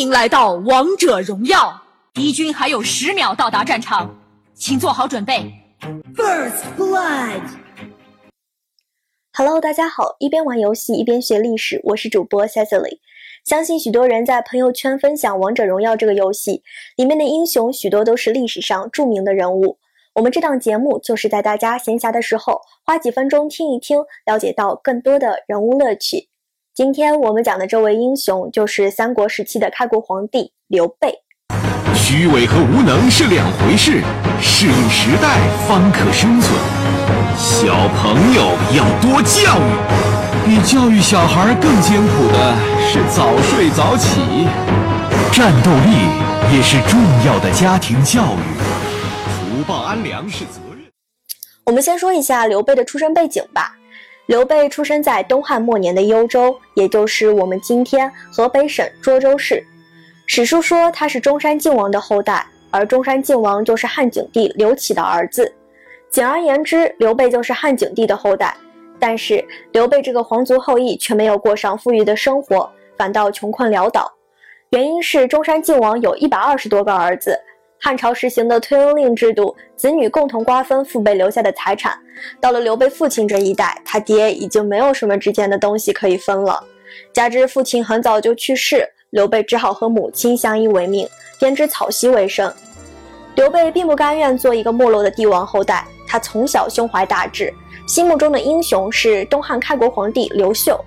迎来到王者荣耀，敌军还有十秒到达战场，请做好准备。First blood，Hello，大家好，一边玩游戏一边学历史，我是主播 Cecily。相信许多人在朋友圈分享王者荣耀这个游戏，里面的英雄许多都是历史上著名的人物。我们这档节目就是在大家闲暇的时候花几分钟听一听，了解到更多的人物乐趣。今天我们讲的这位英雄就是三国时期的开国皇帝刘备。虚伪和无能是两回事，适应时代方可生存。小朋友要多教育，比教育小孩更艰苦的是早睡早起。战斗力也是重要的家庭教育。报安良是责任。我们先说一下刘备的出身背景吧。刘备出生在东汉末年的幽州，也就是我们今天河北省涿州市。史书说他是中山靖王的后代，而中山靖王就是汉景帝刘启的儿子。简而言之，刘备就是汉景帝的后代。但是刘备这个皇族后裔却没有过上富裕的生活，反倒穷困潦倒。原因是中山靖王有一百二十多个儿子。汉朝实行的推恩令制度，子女共同瓜分父辈留下的财产。到了刘备父亲这一代，他爹已经没有什么值钱的东西可以分了。加之父亲很早就去世，刘备只好和母亲相依为命，编织草席为生。刘备并不甘愿做一个没落的帝王后代，他从小胸怀大志，心目中的英雄是东汉开国皇帝刘秀，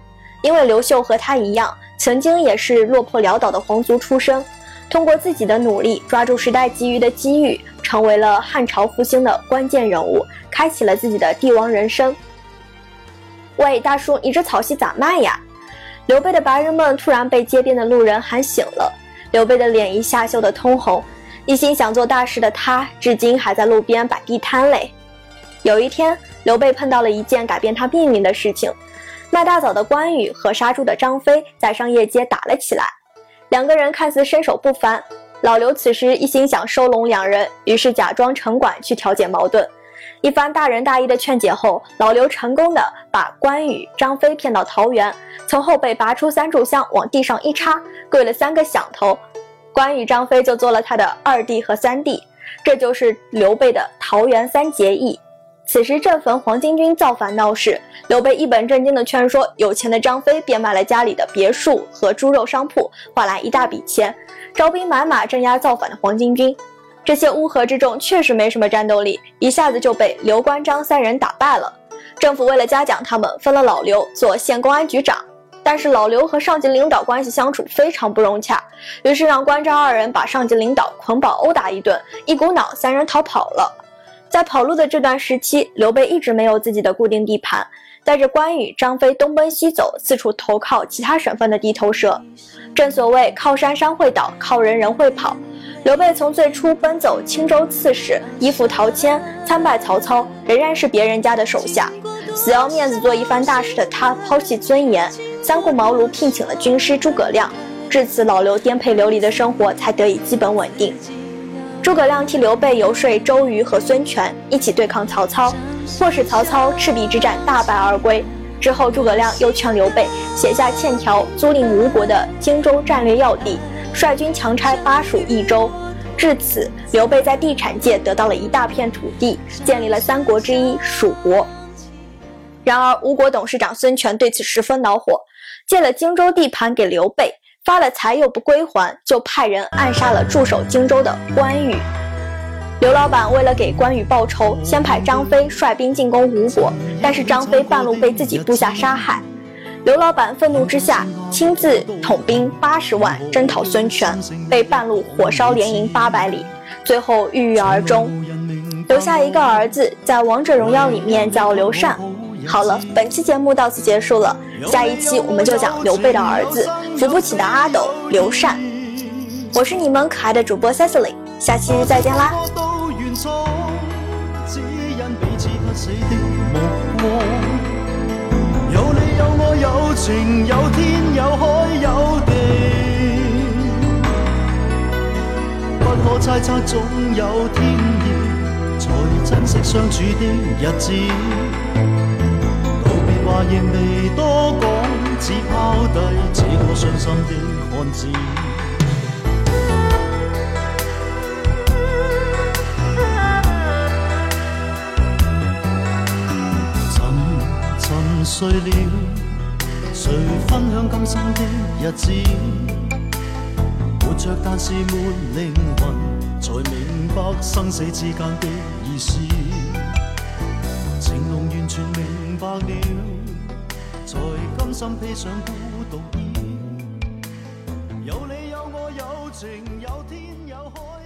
因为刘秀和他一样，曾经也是落魄潦倒的皇族出身。通过自己的努力，抓住时代给予的机遇，成为了汉朝复兴的关键人物，开启了自己的帝王人生。喂，大叔，你这草席咋卖呀？刘备的白日梦突然被街边的路人喊醒了，刘备的脸一下羞得通红，一心想做大事的他，至今还在路边摆地摊嘞。有一天，刘备碰到了一件改变他命运的事情，卖大枣的关羽和杀猪的张飞在商业街打了起来。两个人看似身手不凡，老刘此时一心想收拢两人，于是假装城管去调解矛盾。一番大仁大义的劝解后，老刘成功的把关羽、张飞骗到桃园，从后背拔出三炷香往地上一插，跪了三个响头，关羽、张飞就做了他的二弟和三弟。这就是刘备的桃园三结义。此时正逢黄巾军造反闹事，刘备一本正经的劝说有钱的张飞变卖了家里的别墅和猪肉商铺，换来一大笔钱，招兵买马镇压造反的黄巾军。这些乌合之众确实没什么战斗力，一下子就被刘关张三人打败了。政府为了嘉奖他们，分了老刘做县公安局长。但是老刘和上级领导关系相处非常不融洽，于是让关张二人把上级领导捆绑殴打一顿，一股脑三人逃跑了。在跑路的这段时期，刘备一直没有自己的固定地盘，带着关羽、张飞东奔西走，四处投靠其他省份的地头蛇。正所谓靠山山会倒，靠人人会跑。刘备从最初奔走青州刺史，依附陶谦，参拜曹操，仍然是别人家的手下。死要面子做一番大事的他，抛弃尊严，三顾茅庐聘请了军师诸葛亮。至此，老刘颠沛流离的生活才得以基本稳定。诸葛亮替刘备游说周瑜和孙权一起对抗曹操，迫使曹操赤壁之战大败而归。之后，诸葛亮又劝刘备写下欠条，租赁吴国的荆州战略要地，率军强拆巴蜀益州。至此，刘备在地产界得到了一大片土地，建立了三国之一蜀国。然而，吴国董事长孙权对此十分恼火，借了荆州地盘给刘备。发了财又不归还，就派人暗杀了驻守荆州的关羽。刘老板为了给关羽报仇，先派张飞率兵进攻吴国，但是张飞半路被自己部下杀害。刘老板愤怒之下，亲自统兵八十万征讨孙权，被半路火烧连营八百里，最后郁郁而终，留下一个儿子，在王者荣耀里面叫刘禅。好了，本期节目到此结束了。下一期我们就讲刘备的儿子，扶不起的阿斗刘禅。我是你们可爱的主播 Cecily，下期再见啦。有你有我有情有天有海有地不可猜测，总有天意，才珍惜相处的日子。话亦未多讲只抛低这个伤心的汉子。沉沉睡了谁分享今生的日子？活着但是没灵魂才明白生死之间的意思。情浓完全明白了才甘心披上孤独衣。有你有我有情有天有海。